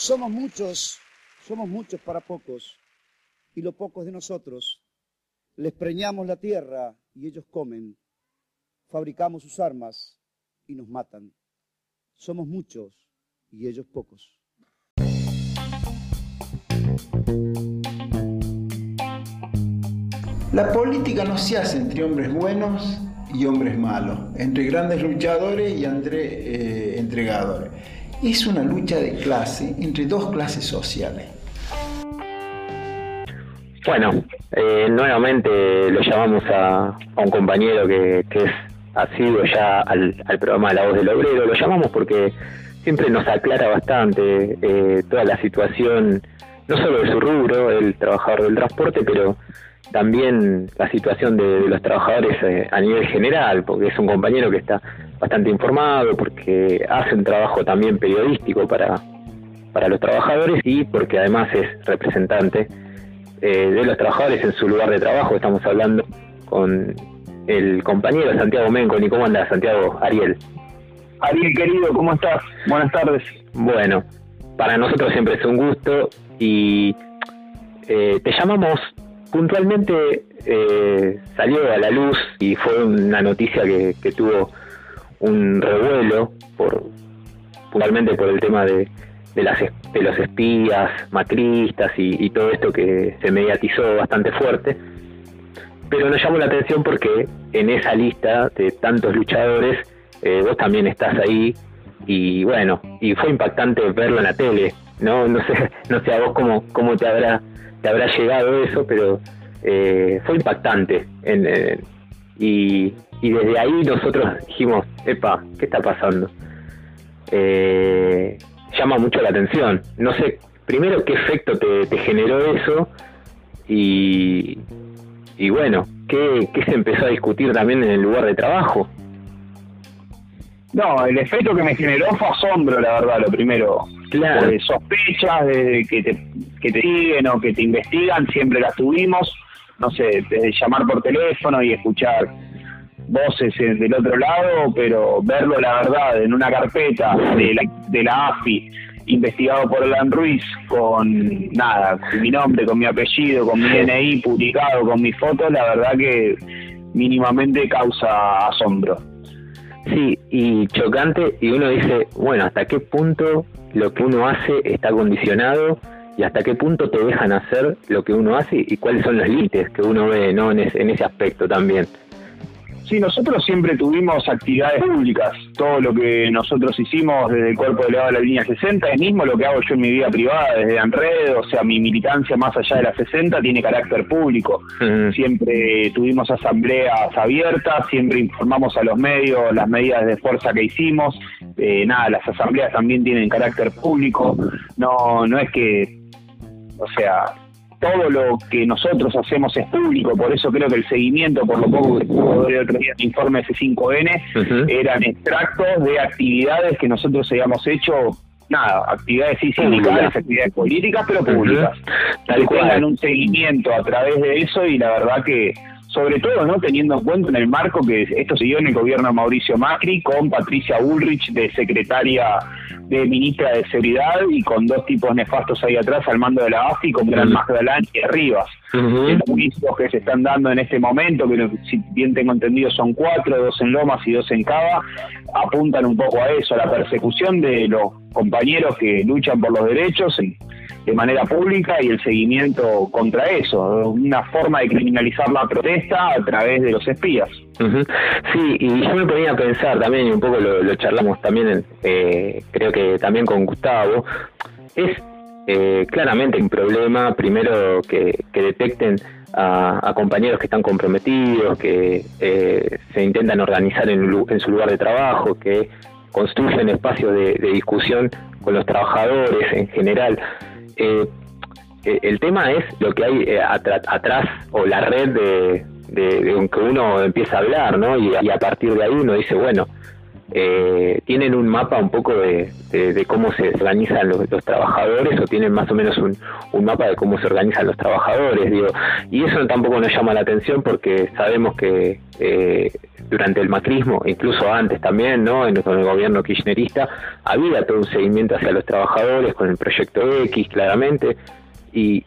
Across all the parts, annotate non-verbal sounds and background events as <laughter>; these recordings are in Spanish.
Somos muchos, somos muchos para pocos, y lo pocos de nosotros. Les preñamos la tierra y ellos comen. Fabricamos sus armas y nos matan. Somos muchos y ellos pocos. La política no se hace entre hombres buenos y hombres malos, entre grandes luchadores y entre eh, entregadores. Es una lucha de clase entre dos clases sociales. Bueno, eh, nuevamente lo llamamos a, un compañero que, es, ha sido ya al, programa La Voz del Obrero. Lo llamamos porque siempre nos aclara bastante eh, toda la situación, no solo de su rubro, el trabajador del transporte, pero también la situación de, los trabajadores eh, a nivel general, porque es un compañero que está bastante informado, porque hace un trabajo también periodístico para, para los trabajadores y porque además es representante eh, de los trabajadores en su lugar de trabajo. Estamos hablando con el compañero Santiago ¿Y ¿Cómo anda Santiago? Ariel. Ariel, querido, ¿cómo estás? Buenas tardes. Bueno, para nosotros siempre es un gusto y eh, te llamamos puntualmente eh, salió a la luz y fue una noticia que, tuvo un revuelo por puntualmente por el tema de, de, las, de los espías macristas y, todo esto que se mediatizó bastante fuerte. Pero nos llamó la atención porque en esa lista de tantos luchadores eh, vos también estás ahí y bueno y fue impactante verlo en la tele no no sé no sé a vos cómo cómo te habrá te habrá llegado eso, pero eh, fue impactante. En, y, desde ahí nosotros dijimos, epa, ¿qué está pasando? Eh, llama mucho la atención. No sé, primero qué efecto te, generó eso y, y bueno, ¿qué, ¿qué se empezó a discutir también en el lugar de trabajo? No, el efecto que me generó fue asombro, la verdad, lo primero. Claro. Sospechas de que te, que te siguen o que te investigan, siempre las tuvimos. No sé, llamar por teléfono y escuchar voces del otro lado, pero verlo, la verdad, en una carpeta de la, de la AFI, investigado por Alan Ruiz, con nada, con mi nombre, con mi apellido, con mi DNI publicado, con mi foto, la verdad que mínimamente causa asombro. Sí, y chocante, y uno dice, bueno, ¿hasta qué punto lo que uno hace está condicionado y hasta qué punto te dejan hacer lo que uno hace y cuáles son los límites que uno ve ¿no? en, ese, en ese aspecto también? Sí, nosotros siempre tuvimos actividades públicas. Todo lo que nosotros hicimos desde el cuerpo delegado de la línea 60 es mismo lo que hago yo en mi vida privada, desde Anred, o sea, mi militancia más allá de la 60 tiene carácter público. Siempre tuvimos asambleas abiertas, siempre informamos a los medios las medidas de fuerza que hicimos. Eh, nada, las asambleas también tienen carácter público. No, no es que, o sea, todo lo que nosotros hacemos es público, por eso creo que el seguimiento, por lo poco que pudo ver el otro día el informe S5N, eran extractos de actividades que nosotros habíamos hecho, nada, actividades sí sindicales, actividades políticas, pero públicas. Tal que tengan un seguimiento a través de eso y la verdad que sobre todo no teniendo en cuenta en el marco que esto dio en el gobierno de Mauricio Macri con Patricia Ulrich de secretaria de ministra de Seguridad y con dos tipos nefastos ahí atrás al mando de la AFI, con Gran Magdalán y Rivas. Los juicios que se están dando en este momento, que si bien tengo entendido son cuatro, dos en Lomas y dos en Cava, apuntan un poco a eso, a la persecución de los compañeros que luchan por los derechos de manera pública y el seguimiento contra eso, una forma de criminalizar la protesta a través de los espías. Sí, y yo me ponía a pensar también, y un poco lo, charlamos también, eh, creo que también con Gustavo, es eh, claramente un problema, primero que, detecten a, compañeros que están comprometidos, que eh, se intentan organizar en, en, su lugar de trabajo, que construyen espacios de, discusión con los trabajadores en general. Eh, el tema es lo que hay atrás o la red de, de, que uno empieza a hablar, ¿no? Y, a partir de ahí uno dice, bueno, eh, tienen un mapa un poco de, cómo se organizan los, trabajadores o tienen más o menos un, mapa de cómo se organizan los trabajadores, digo, y eso tampoco nos llama la atención porque sabemos que eh, durante el macrismo, incluso antes también, ¿no? En, el gobierno kirchnerista, había todo un seguimiento hacia los trabajadores con el proyecto X, claramente, y,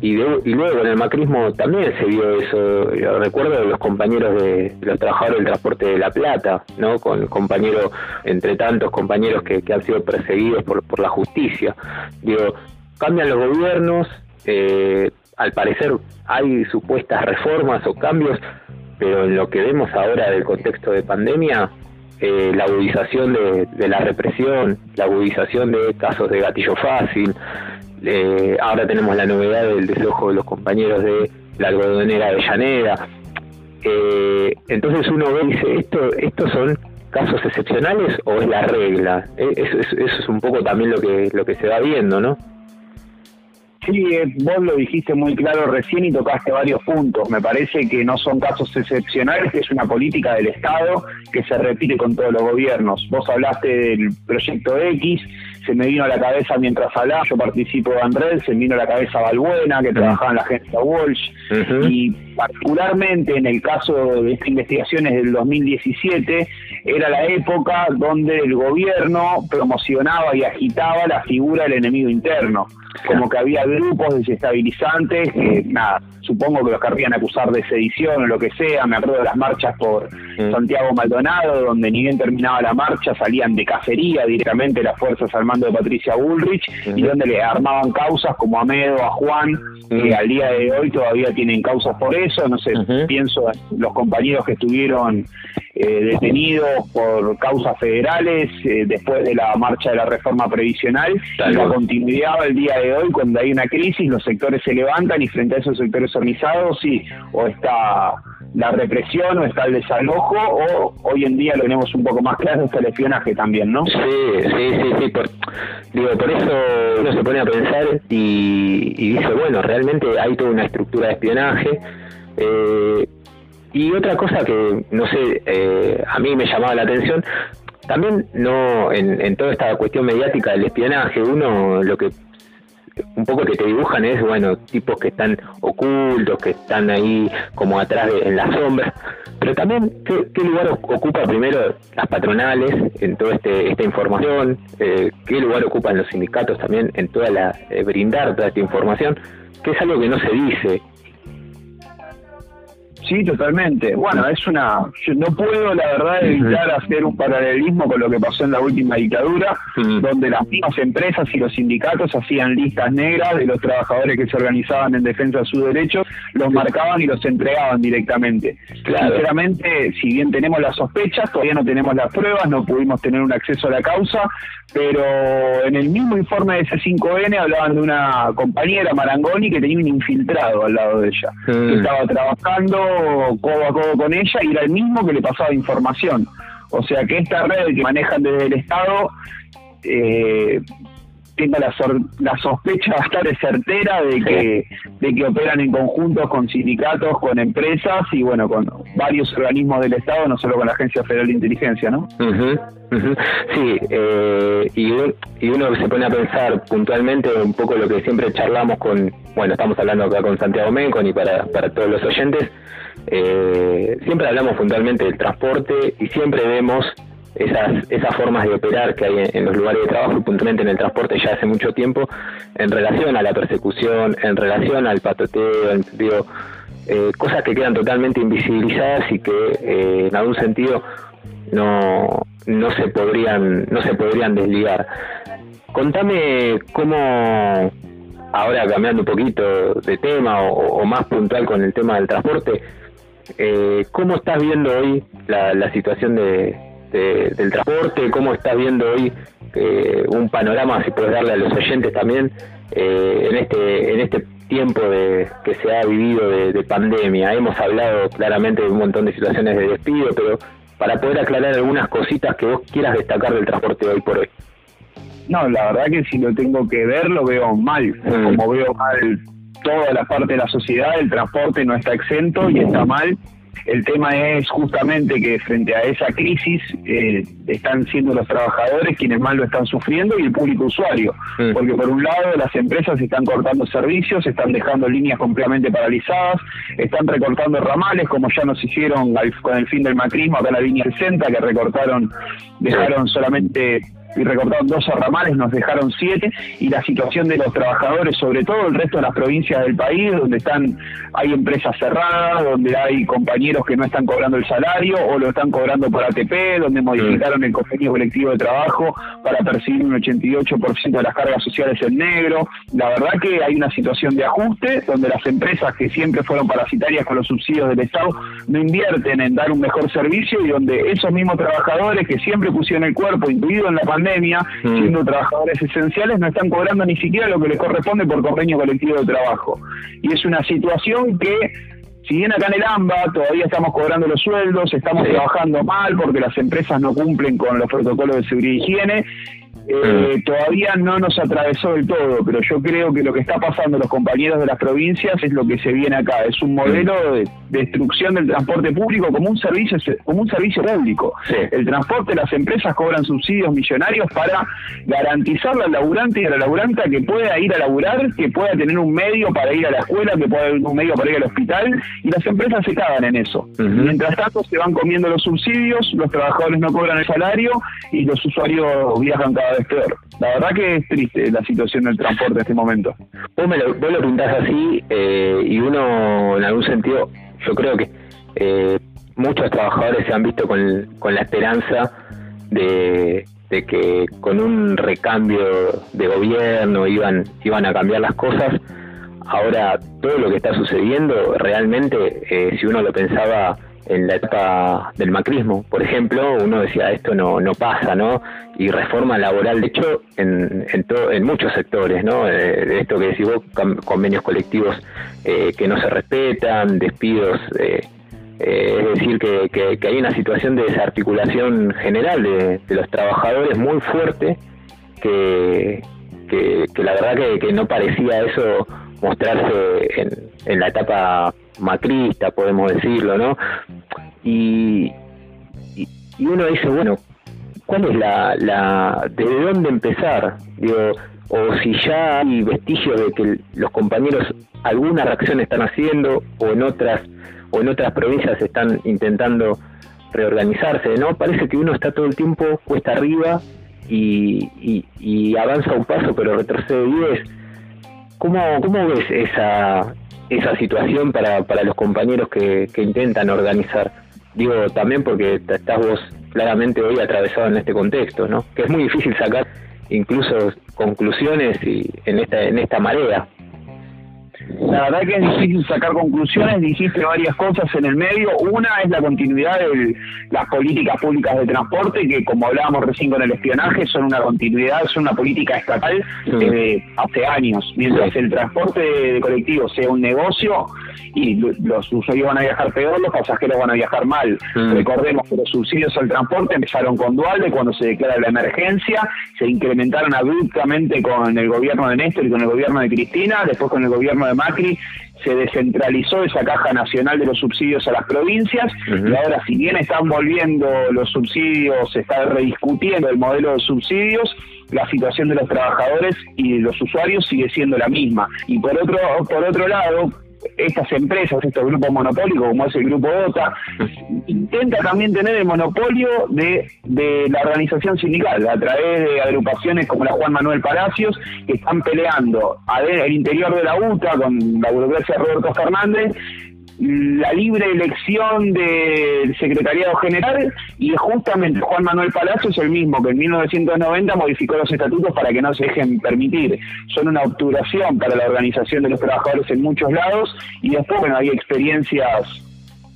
y, luego en el macrismo también se vio eso. Recuerdo los compañeros de, los trabajadores del transporte de La Plata, ¿no? Con compañeros, entre tantos compañeros que, que han sido perseguidos por, por la justicia. Digo, cambian los gobiernos, eh, al parecer hay supuestas reformas o cambios, pero en lo que vemos ahora del contexto de pandemia, eh, la agudización de, la represión, la agudización de casos de gatillo fácil, eh, ahora tenemos la novedad del desalojo de los compañeros de la algodonera de Llanera. Eh, entonces uno ve y dice, ¿esto, ¿estos son casos excepcionales o es la regla? Eso, eso, eso es un poco también lo que, lo que se va viendo, ¿no? Sí, eh, vos lo dijiste muy claro recién y tocaste varios puntos. Me parece que no son casos excepcionales, que es una política del Estado que se repite con todos los gobiernos. Vos hablaste del proyecto X, se me vino a la cabeza mientras hablaba, yo participo de Andrés, se me vino a la cabeza Balbuena, que trabajaba en la agencia Walsh, y particularmente en el caso de estas investigaciones del 2017, era la época donde el gobierno promocionaba y agitaba la figura del enemigo interno como que había grupos desestabilizantes que, nada, supongo que los querrían acusar de sedición o lo que sea. Me acuerdo de las marchas por mm. Santiago Maldonado, donde ni bien terminaba la marcha salían de cacería directamente las fuerzas al mando de Patricia Bullrich y donde le armaban causas como a Medo, a Juan, que al día de hoy todavía tienen causas por eso. No sé, pienso en los compañeros que estuvieron eh, detenidos por causas federales eh, después de la marcha de la reforma previsional. la continuidad el día de hoy, cuando hay una crisis, los sectores se levantan y frente a esos sectores organizados, sí, o está la represión o está el desalojo, o hoy en día lo tenemos un poco más claro, está el espionaje también, ¿no? Sí, sí, sí, sí. Por, digo, por eso uno se pone a pensar y, y dice, bueno, realmente hay toda una estructura de espionaje. Eh, y otra cosa que, no sé, eh, a mí me llamaba la atención, también no en, toda esta cuestión mediática del espionaje, uno lo que un poco que te dibujan es, bueno, tipos que están ocultos, que están ahí como atrás en las sombras, pero también qué, lugar ocupa primero las patronales en toda este, esta información, eh, qué lugar ocupan los sindicatos también en toda la, eh, brindar toda esta información, que es algo que no se dice Sí, totalmente. Bueno, es una. Yo no puedo, la verdad, evitar hacer un paralelismo con lo que pasó en la última dictadura, donde las mismas empresas y los sindicatos hacían listas negras de los trabajadores que se organizaban en defensa de sus derechos, los marcaban y los entregaban directamente. Sinceramente, si bien tenemos las sospechas, todavía no tenemos las pruebas, no pudimos tener un acceso a la causa, pero en el mismo informe de C5N hablaban de una compañera, Marangoni, que tenía un infiltrado al lado de ella, que estaba trabajando codo a codo con ella y era el mismo que le pasaba información. O sea que esta red que manejan desde el Estado eh, tengo la, la sospecha bastante certera de que, de que operan en conjunto con sindicatos, con empresas y bueno, con varios organismos del Estado, no solo con la Agencia Federal de Inteligencia, ¿no? Sí, eh, y, y uno se pone a pensar puntualmente un poco lo que siempre charlamos con, bueno, estamos hablando acá con Santiago Mencon y para, para todos los oyentes, eh, siempre hablamos puntualmente del transporte y siempre vemos esas, esas formas de operar que hay en, los lugares de trabajo y puntualmente en el transporte ya hace mucho tiempo en relación a la persecución, en relación al patoteo, en, digo, eh, cosas que quedan totalmente invisibilizadas y que eh, en algún sentido no, no se podrían no se podrían desligar. Contame cómo ahora cambiando un poquito de tema o más puntual con el tema del transporte, eh, ¿Cómo estás viendo hoy la, situación de, del transporte? ¿Cómo estás viendo hoy eh, un panorama, si puedes darle a los oyentes también, eh, en este en este tiempo de, que se ha vivido de, pandemia? Hemos hablado claramente de un montón de situaciones de despido, pero para poder aclarar algunas cositas que vos quieras destacar del transporte hoy por hoy. No, la verdad que si lo tengo que ver, lo veo mal. Mm. Como veo mal toda la parte de la sociedad, el transporte no está exento y está mal El tema es justamente que frente a esa crisis eh, están siendo los trabajadores quienes más lo están sufriendo y el público usuario. Porque por un lado las empresas están cortando servicios, están dejando líneas completamente paralizadas, están recortando ramales como ya nos hicieron con el fin del macrismo acá en la línea 60 que recortaron, dejaron solamente y recortaron dos ramales, nos dejaron siete, y la situación de los trabajadores, sobre todo el resto de las provincias del país, donde están hay empresas cerradas, donde hay compañeros que no están cobrando el salario o lo están cobrando por ATP, donde modificaron el convenio colectivo de trabajo para percibir un 88% de las cargas sociales en negro. La verdad que hay una situación de ajuste donde las empresas que siempre fueron parasitarias con los subsidios del Estado no invierten en dar un mejor servicio y donde esos mismos trabajadores que siempre pusieron el cuerpo, incluido en la pandemia, pandemia, mm. siendo trabajadores esenciales, no están cobrando ni siquiera lo que les corresponde por convenio colectivo de trabajo. Y es una situación que si bien acá en el AMBA todavía estamos cobrando los sueldos, estamos trabajando mal porque las empresas no cumplen con los protocolos de seguridad y higiene, eh, mm. todavía no nos atravesó del todo, pero yo creo que lo que está pasando los compañeros de las provincias es lo que se viene acá, es un modelo mm. de destrucción del transporte público como un servicio como un servicio público. El transporte, las empresas cobran subsidios millonarios para garantizar al laburante y a la laburanta que pueda ir a laburar, que pueda tener un medio para ir a la escuela, que pueda tener un medio para ir al hospital, y las empresas se cagan en eso. Mientras tanto se van comiendo los subsidios, los trabajadores no cobran el salario y los usuarios viajan cada vez peor. La verdad que es triste la situación del transporte en este momento. Vos, me lo, vos lo pintás así eh, y uno, en algún sentido, yo creo que eh, muchos trabajadores se han visto con, con la esperanza de, de, que con un recambio de gobierno iban, iban a cambiar las cosas. Ahora, todo lo que está sucediendo, realmente, eh, si uno lo pensaba en la etapa del macrismo, por ejemplo, uno decía esto no, no pasa, ¿no? Y reforma laboral, de hecho, en, en, en muchos sectores, ¿no? Eh, esto que decís vos, convenios colectivos eh, que no se respetan, despidos, eh, es decir, que, que, hay una situación de desarticulación general de, los trabajadores muy fuerte, que, que, la verdad que, no parecía eso mostrarse en, en la etapa macrista, podemos decirlo, ¿no? Y, y, uno dice, bueno, ¿cuál es la, la, de dónde empezar? Digo, o si ya hay vestigios de que los compañeros alguna reacción están haciendo o en otras o en otras provincias están intentando reorganizarse, ¿no? Parece que uno está todo el tiempo cuesta arriba y, y, y avanza un paso pero retrocede diez. ¿Cómo, ¿Cómo ves esa, esa situación para, para los compañeros que, que intentan organizar. Digo también porque estás vos claramente hoy atravesado en este contexto, ¿no? Que es muy difícil sacar incluso conclusiones y en esta en esta marea. La verdad que es difícil sacar conclusiones, dijiste varias cosas en el medio. Una es la continuidad de las políticas públicas de transporte, que como hablábamos recién con el espionaje, son una continuidad, son una política estatal desde hace años. Mientras el transporte de colectivo sea un negocio y los usuarios van a viajar peor, los pasajeros van a viajar mal. Recordemos que los subsidios al transporte empezaron con Dualde cuando se declara la emergencia, se incrementaron abruptamente con el gobierno de Néstor y con el gobierno de Cristina, después con el gobierno de Macri se descentralizó esa caja nacional de los subsidios a las provincias y ahora si bien están volviendo los subsidios, se está rediscutiendo el modelo de subsidios, la situación de los trabajadores y de los usuarios sigue siendo la misma. Y por otro, por otro lado, estas empresas, estos grupos monopólicos, como es el Grupo OTA, intenta también tener el monopolio de, de la organización sindical, a través de agrupaciones como la Juan Manuel Palacios, que están peleando al interior de la UTA con la burocracia de Roberto Fernández la libre elección del secretariado general y justamente Juan Manuel Palacio es el mismo que en 1990 modificó los estatutos para que no se dejen permitir. Son una obturación para la organización de los trabajadores en muchos lados y después, bueno, hay experiencias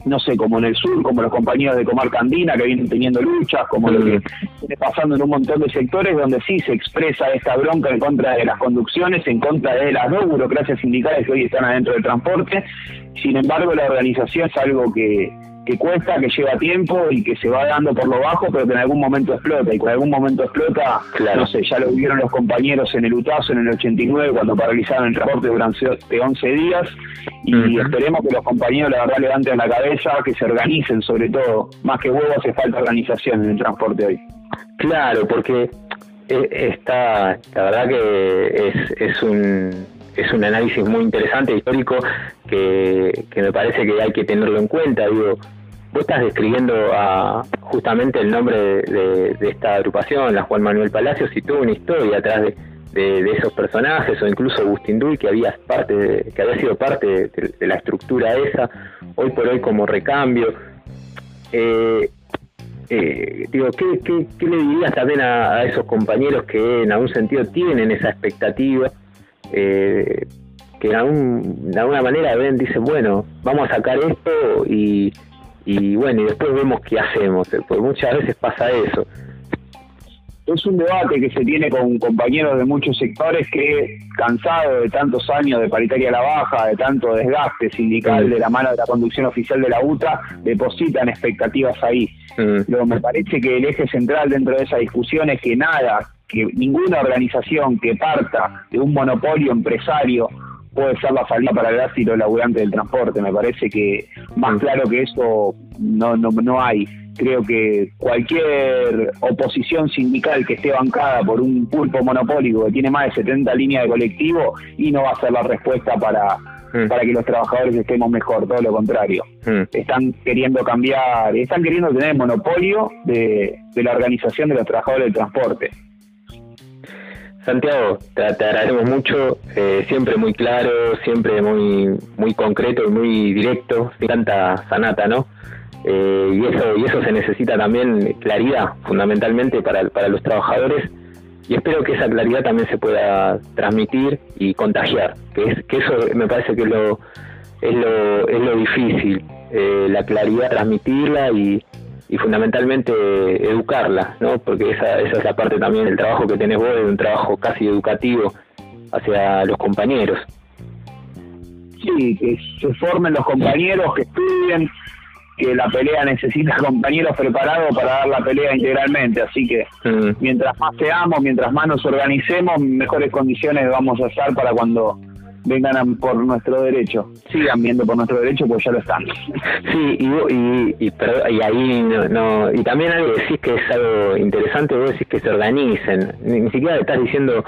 no sé, como en el sur, como los compañeros de Comarca Andina que vienen teniendo luchas, como lo que viene pasando en un montón de sectores donde sí se expresa esta bronca en contra de las conducciones, en contra de las dos burocracias sindicales que hoy están adentro del transporte. Sin embargo, la organización es algo que, que cuesta, que lleva tiempo y que se va dando por lo bajo, pero que en algún momento explota. Y cuando algún momento explota, no sé, ya lo vieron los compañeros en el UTASO en el 89, cuando paralizaron el transporte durante 11 días. Y esperemos que los compañeros, la verdad, levanten la cabeza, que se organicen sobre todo. Más que huevo, hace falta organización en el transporte hoy. Claro, porque eh, está, la verdad que es, es un es un análisis muy interesante, histórico, que, que me parece que hay que tenerlo en cuenta. Digo, vos estás describiendo a, justamente el nombre de, esta agrupación, la Juan Manuel Palacios, y tuvo una historia atrás de, de, esos personajes, o incluso Agustín Duy, que había, parte que había sido parte de, la estructura esa, hoy por hoy como recambio. Eh, eh, digo, ¿qué, qué, le dirías también a, a, esos compañeros que en algún sentido tienen esa expectativa eh, que de, alguna manera ven, dicen, bueno, vamos a sacar esto y, y bueno, y después vemos qué hacemos, porque muchas veces pasa eso. Es un debate que se tiene con compañeros de muchos sectores que, cansados de tantos años de paritaria a la baja, de tanto desgaste sindical de la mano de la conducción oficial de la UTA, depositan expectativas ahí. Luego me parece que el eje central dentro de esa discusión es que nada que ninguna organización que parta de un monopolio empresario puede ser la salida para el los laburantes del transporte. Me parece que más claro que eso no, no, no hay. Creo que cualquier oposición sindical que esté bancada por un pulpo monopólico que tiene más de 70 líneas de colectivo y no va a ser la respuesta para, mm. para que los trabajadores estemos mejor, todo lo contrario. Mm. Están queriendo cambiar, están queriendo tener monopolio de, de la organización de los trabajadores del transporte. Santiago, te, agradecemos mucho, eh, siempre muy claro, siempre muy muy concreto y muy directo, me encanta Sanata, ¿no? Eh, y eso y eso se necesita también claridad, fundamentalmente para, para los trabajadores, y espero que esa claridad también se pueda transmitir y contagiar, que es que eso me parece que lo es lo es lo difícil, eh, la claridad transmitirla y y fundamentalmente educarla, ¿no? Porque esa, esa es la parte también del trabajo que tenés vos, de un trabajo casi educativo hacia los compañeros. Sí, que se formen los compañeros, que estudien, que la pelea necesita <laughs> compañeros preparados para dar la pelea integralmente. Así que mm. mientras más seamos, mientras más nos organicemos, mejores condiciones vamos a estar para cuando vengan por nuestro derecho, sigan viendo por nuestro derecho, pues ya lo están. <laughs> Sí, y, y, y, y ahí no, y también algo decís que es algo interesante, vos decís que se organicen, ni, siquiera estás diciendo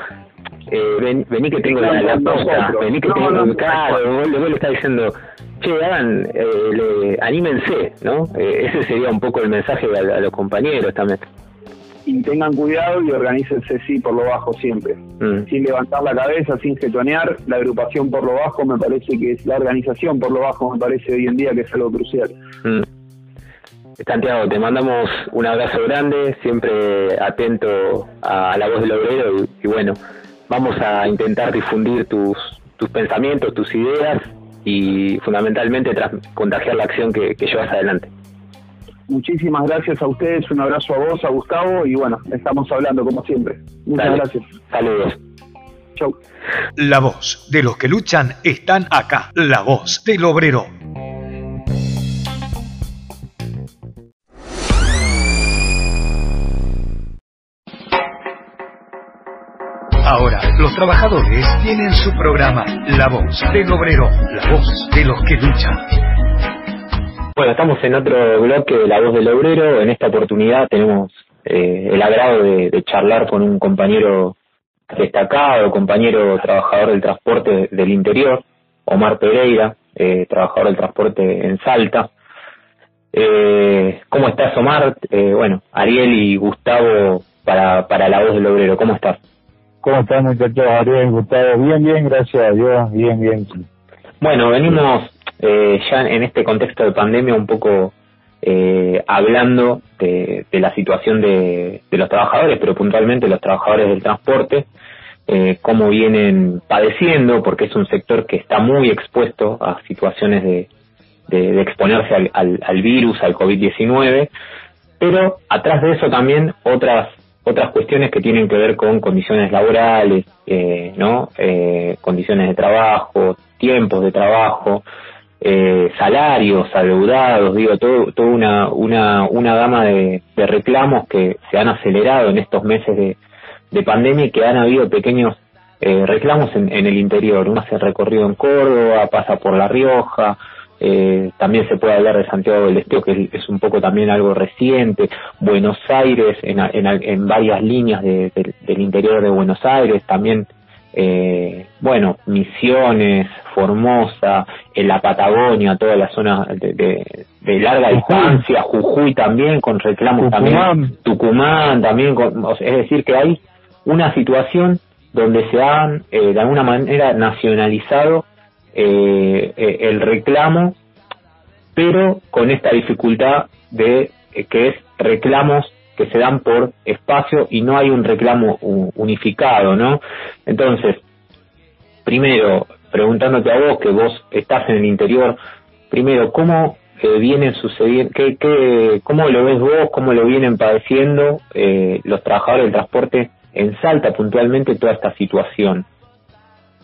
eh, vení que tengo la, la posta, vení que tengo un carro, vos, le estás diciendo, che, hagan, eh, anímense, ¿no? Eh, ese sería un poco el mensaje a los compañeros también y tengan cuidado y organícense sí por lo bajo siempre, mm. sin levantar la cabeza, sin getonear, la agrupación por lo bajo me parece que es la organización por lo bajo me parece hoy en día que es algo crucial. Mm. Santiago, te mandamos un abrazo grande, siempre atento a, la voz del obrero y, bueno, vamos a intentar difundir tus, tus pensamientos, tus ideas y fundamentalmente tras contagiar la acción que llevas adelante. Muchísimas gracias a ustedes, un abrazo a vos, a Gustavo, y bueno, estamos hablando como siempre. Muchas gracias. Saludos. Chau. La voz de los que luchan están acá. La voz del obrero. Ahora, los trabajadores tienen su programa La voz del obrero, la voz de los que luchan. Bueno, estamos en otro bloque de La Voz del Obrero. En esta oportunidad tenemos eh, el agrado de, charlar con un compañero destacado, compañero trabajador del transporte del interior, Omar Pereira, eh, trabajador del transporte en Salta. Eh, ¿Cómo estás, Omar? Eh, bueno, Ariel y Gustavo para, para La Voz del Obrero, ¿cómo estás? ¿Cómo están, muchachos? Ariel, Gustavo, bien, bien, gracias a Dios, bien, bien. Bueno, venimos eh, ya en este contexto de pandemia un poco eh, hablando de, la situación de, los trabajadores, pero puntualmente los trabajadores del transporte, eh, cómo vienen padeciendo, porque es un sector que está muy expuesto a situaciones de, de, exponerse al, al, virus, al COVID-19, pero atrás de eso también otras otras cuestiones que tienen que ver con condiciones laborales, eh, ¿no? Eh, condiciones de trabajo, tiempos de trabajo, eh, salarios adeudados, digo, todo, toda una, una, una gama de, de reclamos que se han acelerado en estos meses de, de pandemia y que han habido pequeños eh, reclamos en, en, el interior. Uno hace recorrido en Córdoba, pasa por La Rioja, eh, también se puede hablar de Santiago del Estero, que es, un poco también algo reciente, Buenos Aires, en, en, en varias líneas de, del interior de Buenos Aires, también, eh, bueno, Misiones, Formosa, en la Patagonia, toda la zona de, de, larga distancia, Jujuy también, con reclamos también, Tucumán también, con, es decir, que hay una situación donde se han eh, de alguna manera nacionalizado eh, eh, el reclamo, pero con esta dificultad de que es reclamos que se dan por espacio y no hay un reclamo unificado, ¿no? Entonces, primero, preguntándote a vos, que vos estás en el interior, primero, ¿cómo vienen sucediendo, qué, qué, cómo lo ves vos, cómo lo vienen padeciendo los trabajadores del transporte en Salta puntualmente toda esta situación?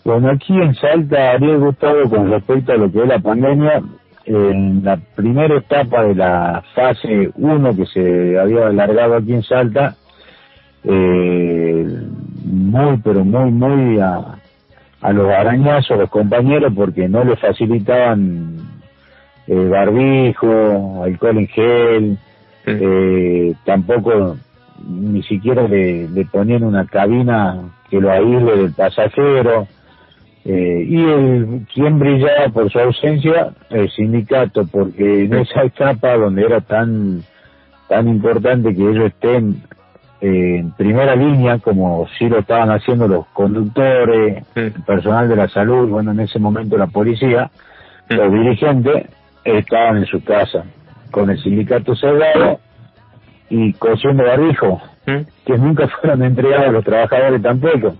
Bueno, aquí en Salta, habría gustado con respecto a lo que es la pandemia, en la primera etapa de la fase 1 que se había alargado aquí en Salta, eh, muy, pero muy, muy a, a los arañazos, los compañeros, porque no les facilitaban eh, barbijo, alcohol en gel, eh, tampoco ni siquiera le, le ponían una cabina que lo aísle del pasajero. Eh, y el quien brillaba por su ausencia, el sindicato, porque en esa etapa donde era tan tan importante que ellos estén eh, en primera línea, como si lo estaban haciendo los conductores, el personal de la salud, bueno, en ese momento la policía, los dirigentes estaban en su casa, con el sindicato cerrado y cosiendo barbijo, ¿Mm? que nunca <laughs> fueron entregados a los trabajadores tampoco.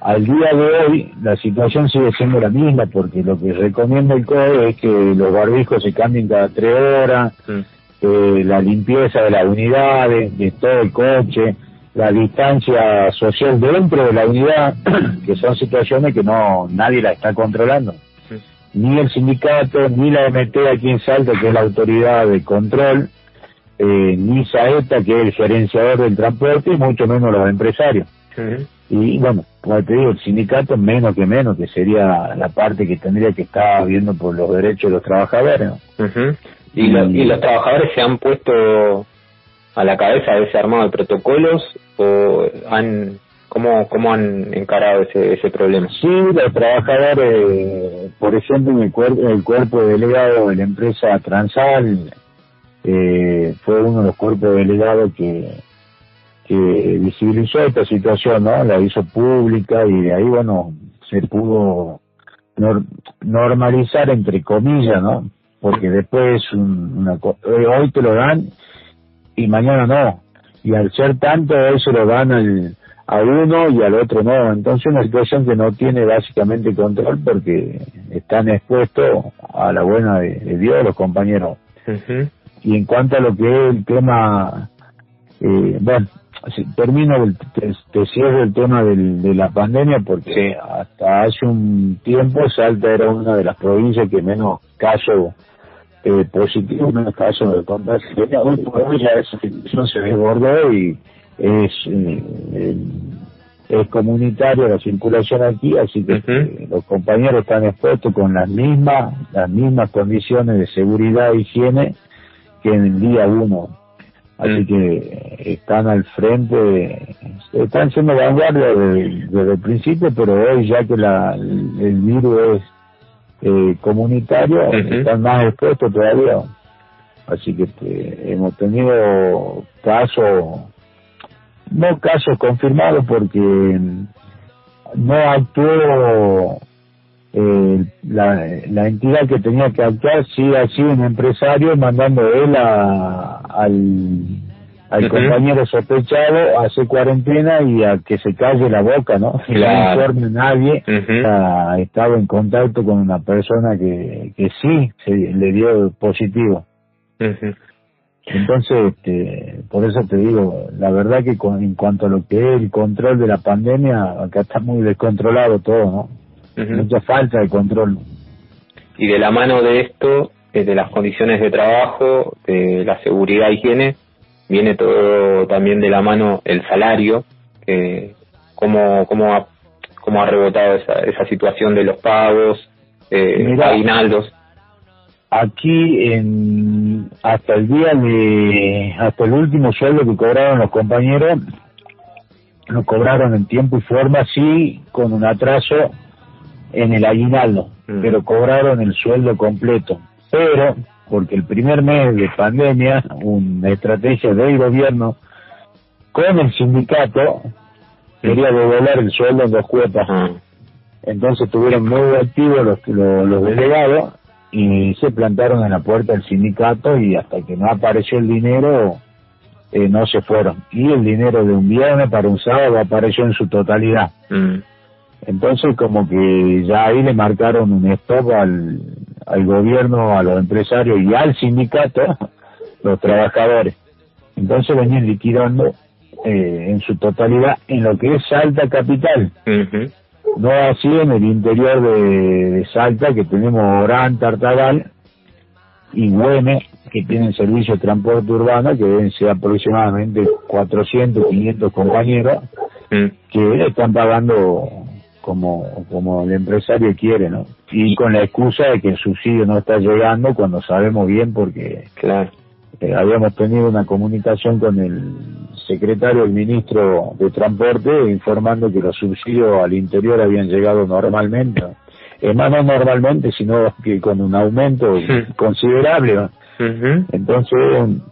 Al día de hoy la situación sigue siendo la misma porque lo que recomienda el COE es que los barbijos se cambien cada tres horas, eh, la limpieza de las unidades, de todo el coche, la distancia social dentro de la unidad, <clears throat> que son situaciones que no nadie la está controlando. Ni el sindicato, ni la MT aquí en Salta, que es la autoridad de control, eh, ni Saeta, que es el gerenciador del transporte, y mucho menos los empresarios. Y bueno, como te digo, el sindicato menos que menos, que sería la parte que tendría que estar viendo por los derechos de los trabajadores. ¿Y, ¿Y los trabajadores se han puesto a la cabeza de ese armado de protocolos o han ¿Cómo, ¿Cómo han encarado ese, ese problema? Sí, los trabajadores, por ejemplo, en el, cuerpo, el cuerpo delegado de la empresa Transal, eh, fue uno de los cuerpos delegados que, que visibilizó esta situación, ¿no? La hizo pública y de ahí, bueno, se pudo normalizar entre comillas, ¿no? Porque después una, eh, hoy te lo dan y mañana no. Y al ser tanto, hoy se lo dan al, a uno y al otro no. Entonces una situación que no tiene básicamente control porque están expuestos a la buena de, Dios los compañeros. Y en cuanto a lo que es el tema, eh, bueno, termino, te, te, cierro el tema del, de la pandemia porque hasta hace un tiempo Salta era una de las provincias que menos casos eh, positivos, menos casos de contagio Hoy por hoy ya esa situación se desbordó y es, eh, es comunitaria la circulación aquí, así que eh, los compañeros están expuestos con las mismas, las mismas condiciones de seguridad e higiene que en el día uno. Así que están al frente, están siendo vanguardia desde, el principio, pero hoy ya que la, el virus es eh, comunitario, están más expuestos todavía. Así que este, hemos tenido casos, no casos confirmados porque no actuó eh, la, la entidad que tenía que actuar sí ha sido un empresario mandando él a, al, al compañero sospechado a hacer cuarentena y a que se calle la boca, ¿no? Que no informe nadie. ha estado en contacto con una persona que, que sí se, le dio positivo. Entonces, este, por eso te digo, la verdad que con, en cuanto a lo que es el control de la pandemia, acá está muy descontrolado todo, ¿no? Mucha falta de control. y de la mano de esto, eh, de las condiciones de trabajo, de la seguridad y higiene, viene todo también de la mano el salario, eh, cómo, cómo, ha, cómo ha rebotado esa, esa situación de los pagos, eh, aguinaldos. Aquí en, hasta el día de, hasta el último sueldo que cobraron los compañeros, lo cobraron en tiempo y forma, sí, con un atraso en el aguinaldo, mm. pero cobraron el sueldo completo. Pero, porque el primer mes de pandemia, una estrategia del gobierno con el sindicato quería devolver el sueldo en dos cuotas. Entonces estuvieron muy activos los, los, delegados y se plantaron en la puerta del sindicato y hasta que no apareció el dinero eh, no se fueron. Y el dinero de un viernes para un sábado apareció en su totalidad. Mm. Entonces como que ya ahí le marcaron un stop al, al gobierno, a los empresarios y al sindicato, <laughs> los trabajadores. Entonces venían liquidando eh, en su totalidad en lo que es Salta Capital. No así en el interior de, Salta, que tenemos Orán, Tartagal y Güeme, que tienen servicio de transporte urbano, que deben ser aproximadamente 400, 500 compañeros, mm. que están pagando como, como el empresario quiere, ¿no? Y con la excusa de que el subsidio no está llegando cuando sabemos bien porque claro. Eh, habíamos tenido una comunicación con el secretario, el ministro de Transporte, informando que los subsidios al interior habían llegado normalmente. Es más, no normalmente, sino que con un aumento considerable. Entonces,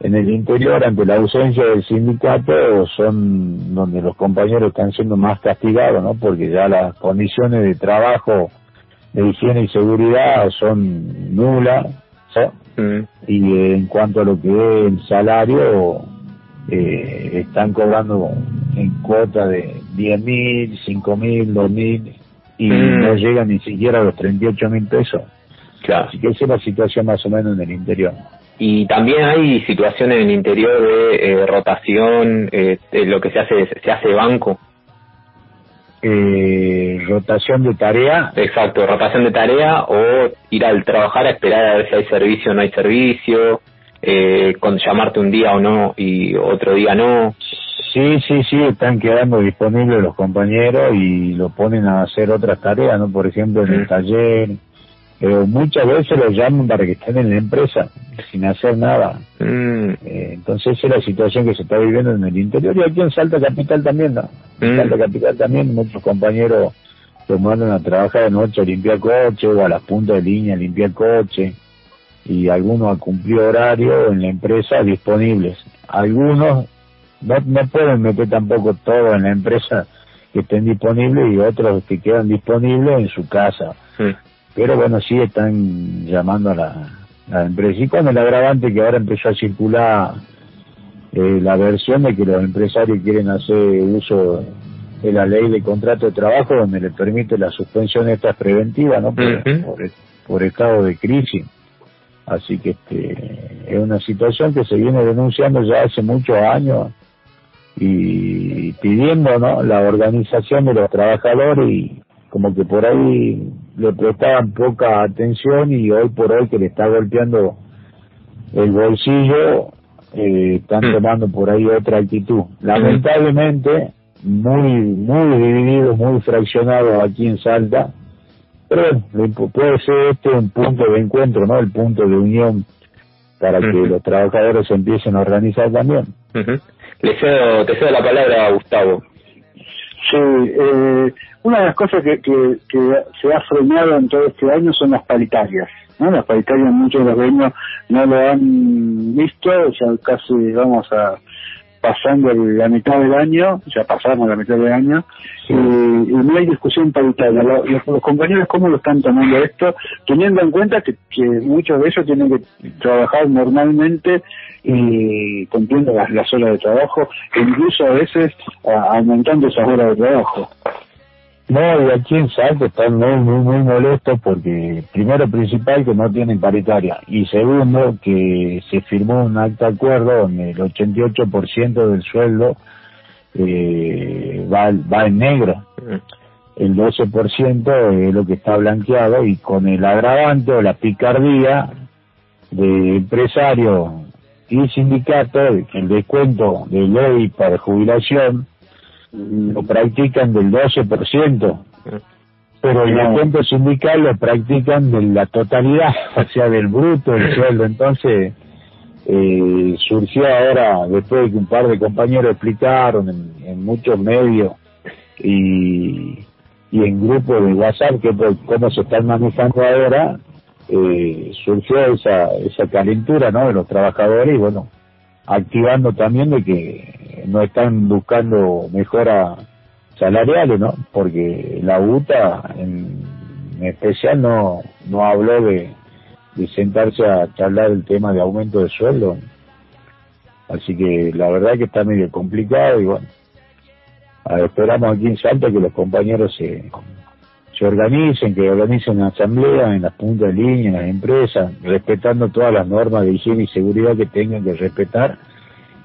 en el interior, ante la ausencia del sindicato, son donde los compañeros están siendo más castigados, ¿no? Porque ya las condiciones de trabajo, de higiene y seguridad son nulas, mm. Y en cuanto a lo que es el salario, eh, están cobrando en cuota de 10 mil, 5 mil, 2 mil, y mm. no llegan ni siquiera a los 38 mil pesos. Claro. Así que esa es la situación más o menos en el interior. Y también hay situaciones en el interior de eh, rotación, eh, lo que se hace, se hace banco. Eh, rotación de tarea. Exacto, rotación de tarea o ir al trabajar a esperar a ver si hay servicio o no hay servicio, eh, con llamarte un día o no y otro día no. Sí, sí, sí, están quedando disponibles los compañeros y lo ponen a hacer otras tareas, ¿no? Por ejemplo, en el taller, pero muchas veces los llaman para que estén en la empresa sin hacer nada. Mm. Eh, entonces esa es la situación que se está viviendo en el interior y aquí en Salta Capital también, ¿no? En mm. Salta Capital también muchos compañeros los mandan a trabajar de noche a limpiar coche o a las puntas de línea a limpiar coche y algunos a cumplir horario en la empresa disponibles. Algunos no, no pueden meter tampoco todo en la empresa que estén disponibles y otros que quedan disponibles en su casa. Pero bueno, sí están llamando a la, empresa. Y con el agravante que ahora empezó a circular eh, la versión de que los empresarios quieren hacer uso de la ley de contrato de trabajo donde le permite la suspensión esta preventiva, ¿no? Por, estado de crisis. Así que este, es una situación que se viene denunciando ya hace muchos años y pidiendo ¿no? la organización de los trabajadores y como que por ahí le prestaban poca atención y hoy por hoy que le está golpeando el bolsillo, eh, están hmm. tomando por ahí otra actitud. Lamentablemente, muy, muy dividido, muy fraccionado aquí en Salta, pero puede ser este un punto de encuentro, ¿no? El punto de unión para que los trabajadores empiecen a organizar también. Le cedo, te cedo la palabra a Gustavo. Sí, eh, una de las cosas que, que, se ha frenado en todo este año son las paritarias. ¿no? Las paritarias muchos de los gremios no lo han visto, ya casi vamos a pasando la mitad del año, ya pasamos la mitad del año, y, no hay discusión paritaria. Los, compañeros, ¿cómo lo están tomando esto? Teniendo en cuenta que, que muchos de ellos tienen que trabajar normalmente y cumpliendo las, las horas de trabajo, e incluso a veces aumentando esas horas de trabajo. No, y aquí en Salto están muy, muy, muy molestos porque, primero, principal, que no tienen paritaria. Y segundo, que se firmó un de acuerdo donde el 88% del sueldo eh, va, va en negro. el 12% es lo que está blanqueado y con el agravante o la picardía de empresario y sindicato el descuento de ley para jubilación lo practican del 12%, pero el descuento sindical lo practican de la totalidad, <laughs> o sea, del bruto del sueldo. Entonces, eh, surgió ahora, después de que un par de compañeros explicaron en, muchos medios y, y en grupos de WhatsApp que cómo se están manejando ahora, eh, surgió esa, esa calentura ¿no? de los trabajadores y bueno, activando también de que no están buscando mejoras salariales, ¿no? Porque la UTA en, especial no, no habló de, de sentarse a charlar el tema de aumento de sueldo. Así que la verdad que está medio complicado y bueno, esperamos aquí en Salta que los compañeros se, se organicen, que organicen asamblea en las puntas de línea, en las empresas, respetando todas las normas de higiene y seguridad que tengan que respetar,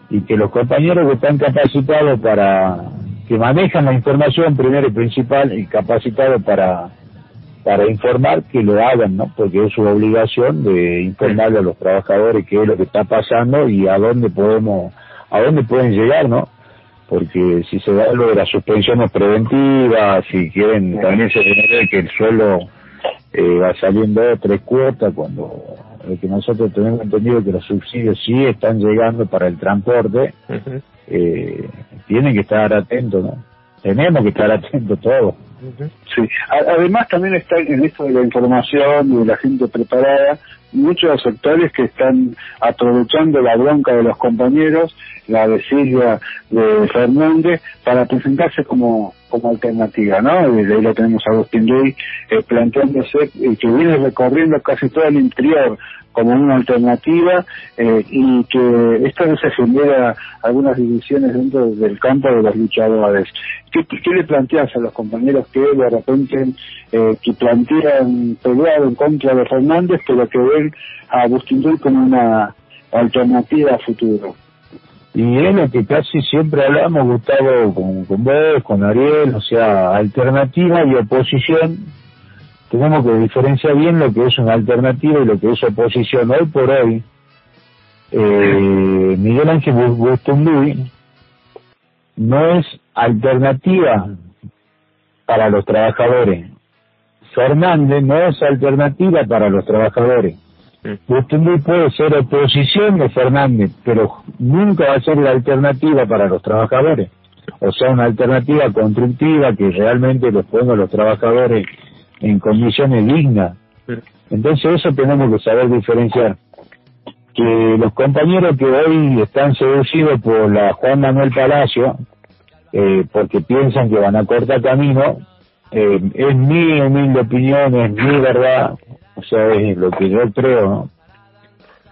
y que los compañeros que están capacitados para, que manejan la información primero y principal, y capacitados para, para informar, que lo hagan, ¿no? Porque es su obligación de informarle a los trabajadores qué es lo que está pasando y a dónde podemos, a dónde pueden llegar, ¿no? Porque si se da lo de las suspensiones preventivas, si quieren, también se ve que el suelo eh, va saliendo de tres cuotas, cuando lo que nosotros tenemos entendido que los subsidios sí están llegando para el transporte, eh, tienen que estar atentos, ¿no? Tenemos que estar atentos todos. Sí, además también está en esto de la información y de la gente preparada, muchos sectores que están aprovechando la bronca de los compañeros, la de de Fernández, para presentarse como como alternativa, ¿no? Desde ahí lo tenemos a Agustín Rey eh, planteándose eh, que viene recorriendo casi todo el interior como una alternativa eh, y que esto no se genera algunas divisiones dentro del campo de los luchadores. ¿Qué, le planteas a los compañeros que de repente eh, que plantean pelear en contra de Fernández, pero que ven a Agustín Rey como una alternativa a futuro? Y es lo que casi siempre hablamos, Gustavo, con, con vos, con Ariel, o sea, alternativa y oposición tenemos que diferenciar bien lo que es una alternativa y lo que es oposición. Hoy por hoy, eh, Miguel Ángel Bustumbuy no es alternativa para los trabajadores. Fernández no es alternativa para los trabajadores. Bustumbuy puede ser oposición de Fernández, pero nunca va a ser la alternativa para los trabajadores. O sea, una alternativa constructiva que realmente los ponga los trabajadores en condiciones dignas. Entonces eso tenemos que saber diferenciar. Que los compañeros que hoy están seducidos por la Juan Manuel Palacio, eh, porque piensan que van a cortar camino, eh, es mi humilde opinión, es mi verdad, o sea, es lo que yo creo,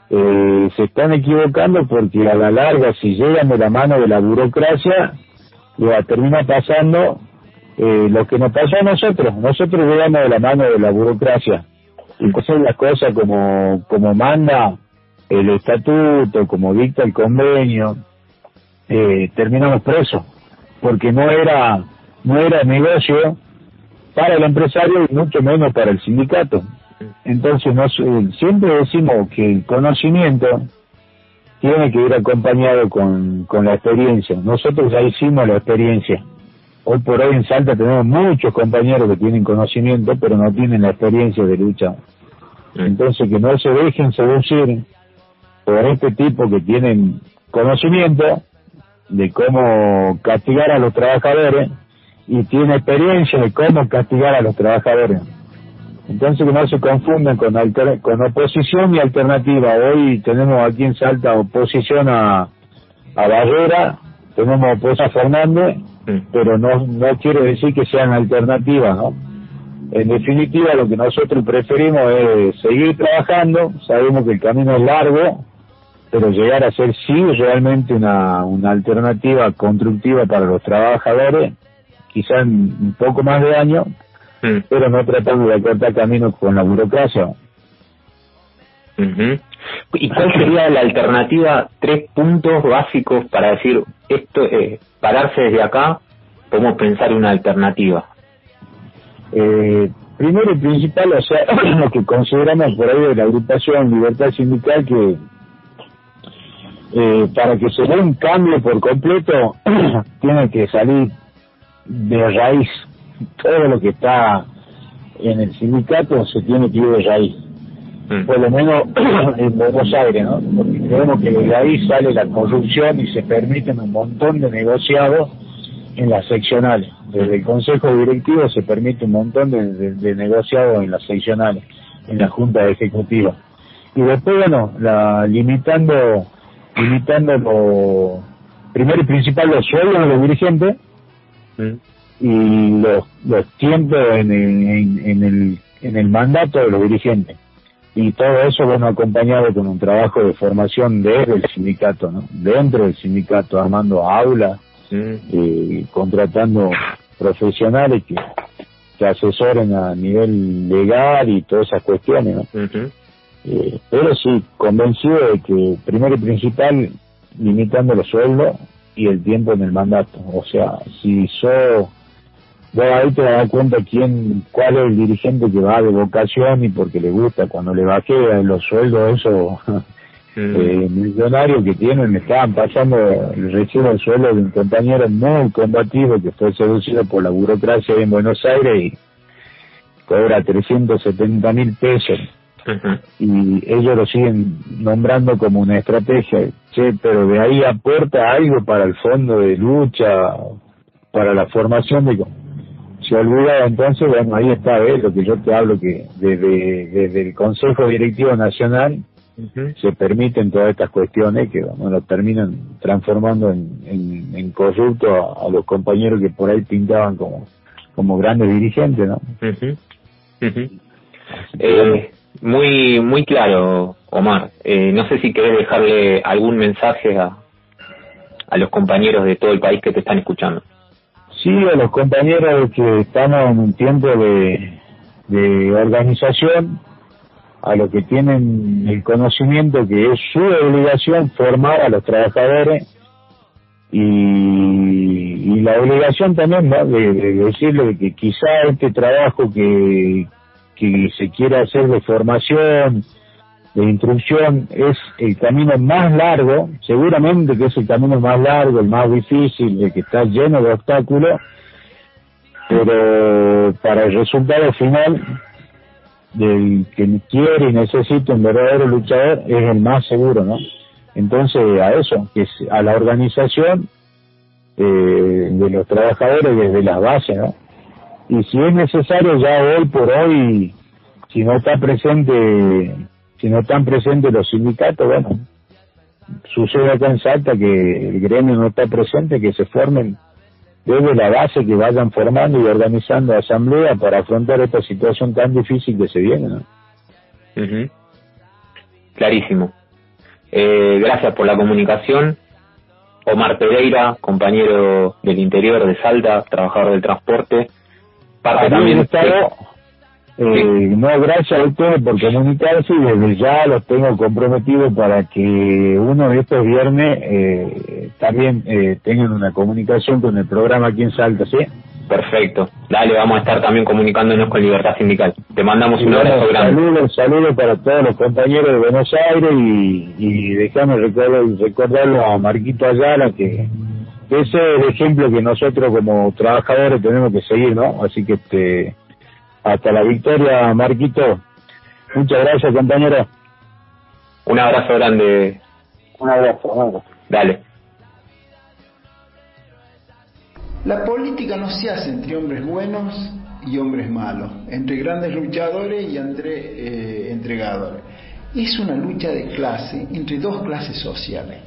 eh, se están equivocando porque a la larga, si llegan de la mano de la burocracia, ya termina pasando eh, lo que nos pasó a nosotros. Nosotros llegamos de la mano de la burocracia y hacer las cosas como, como manda el estatuto, como dicta el convenio, eh, terminamos presos, porque no era, no era negocio para el empresario y mucho menos para el sindicato. Entonces nos, eh, siempre decimos que el conocimiento tiene que ir acompañado con, con la experiencia. Nosotros ya hicimos la experiencia. Hoy por hoy en Salta tenemos muchos compañeros que tienen conocimiento, pero no tienen la experiencia de lucha. Entonces, que no se dejen seducir por este tipo que tienen conocimiento de cómo castigar a los trabajadores y tiene experiencia de cómo castigar a los trabajadores. Entonces que no se confunden con, con oposición y alternativa. Hoy tenemos aquí en Salta oposición a, a Barrera, tenemos oposición a Fernández pero no, no quiere decir que sean alternativas, ¿no? En definitiva, lo que nosotros preferimos es seguir trabajando, sabemos que el camino es largo, pero llegar a ser sí realmente una, una alternativa constructiva para los trabajadores, quizá en un poco más de años, pero no tratando de cortar camino con la burocracia. ¿Y cuál sería la alternativa? Tres puntos básicos para decir esto, eh, pararse desde acá, podemos pensar una alternativa. Eh, primero y principal, o sea, <clears throat> lo que consideramos por ahí de la agrupación Libertad Sindical, que eh, para que se dé un cambio por completo, <clears throat> tiene que salir de raíz. Todo lo que está en el sindicato se tiene que ir de raíz. Mm. Por lo menos <clears throat> en Buenos Aires, ¿no? Porque creemos que de ahí sale la corrupción y se permiten un montón de negociados en las seccionales. Desde el Consejo Directivo se permite un montón de, de- de negociados en las seccionales, en la Junta Ejecutiva. Y después, bueno, la, limitando, limitando lo, primero y principal los sueldos de los dirigentes Mm. Y los, los tiempos en el, en, en el, en el mandato de los dirigentes. Y todo eso, bueno, acompañado con un trabajo de formación desde el sindicato, ¿no? Dentro del sindicato, armando aulas, Mm. eh, contratando profesionales que, que asesoren a nivel legal y todas esas cuestiones, ¿no? Eh, pero sí, convencido de que primero y principal, limitando los sueldos y el tiempo en el mandato. O sea, si sos, vos ahí te das cuenta quién, cuál es el dirigente que va de vocación y porque le gusta, cuando le bajé los sueldos, eso, <laughs> Mm. eh, millonarios que tienen, estaban pasando el recibo del sueldo de un compañero muy combativo que fue seducido por la burocracia en Buenos Aires y cobra 370 mil pesos. Y ellos lo siguen nombrando como una estrategia, che, pero de ahí aporta algo para el fondo de lucha, para la formación de... Se olvida entonces, bueno, ahí está, ¿ves? lo que yo te hablo, que desde, desde el Consejo Directivo Nacional Ujú. se permiten todas estas cuestiones que bueno, terminan transformando en, en, en corrupto a, a los compañeros que por ahí pintaban como, como grandes dirigentes, ¿no? Ujú. Ujú. Eh, muy muy claro, Omar. Eh, no sé si querés dejarle algún mensaje a, a los compañeros de todo el país que te están escuchando. Sí, a los compañeros que estamos en un tiempo de, de organización, a los que tienen el conocimiento que es su obligación formar a los trabajadores y, y la obligación también ¿no? de, de decirle que quizá este trabajo que, que se quiere hacer de formación, de instrucción, es el camino más largo, seguramente que es el camino más largo, el más difícil, el que está lleno de obstáculos, pero para el resultado final del que quiere y necesita un verdadero luchador es el más seguro, ¿no? Entonces a eso, que es a la organización eh, de los trabajadores desde las bases, ¿no? Y si es necesario ya hoy por hoy, si no está presente, si no están presentes los sindicatos, bueno, sucede acá en Salta que el gremio no está presente, que se formen desde la base, que vayan formando y organizando asamblea para afrontar esta situación tan difícil que se viene, ¿no? Clarísimo. Eh, gracias por la comunicación. Omar Pereira, compañero del interior de Salta, trabajador del transporte. Parte Aquí, también. Eh, no, gracias a ustedes por comunicarse y desde ya los tengo comprometidos para que uno de estos viernes eh, también eh, tengan una comunicación con el programa aquí en Salta, ¿sí? Perfecto. Dale, vamos a estar también comunicándonos con Libertad Sindical. Te mandamos Y un bueno, abrazo grande. saludos, saludos para todos los compañeros de Buenos Aires y, y déjame recordar, recordarlo a Marquito Ayala que ese es el ejemplo que nosotros como trabajadores tenemos que seguir, ¿no? Así que este hasta la victoria, Marquito. Muchas gracias, compañero. Un abrazo grande. Un abrazo. Un abrazo. Dale. La política no se hace entre hombres buenos y hombres malos, entre grandes luchadores y entre eh, entregadores. Es una lucha de clase entre dos clases sociales.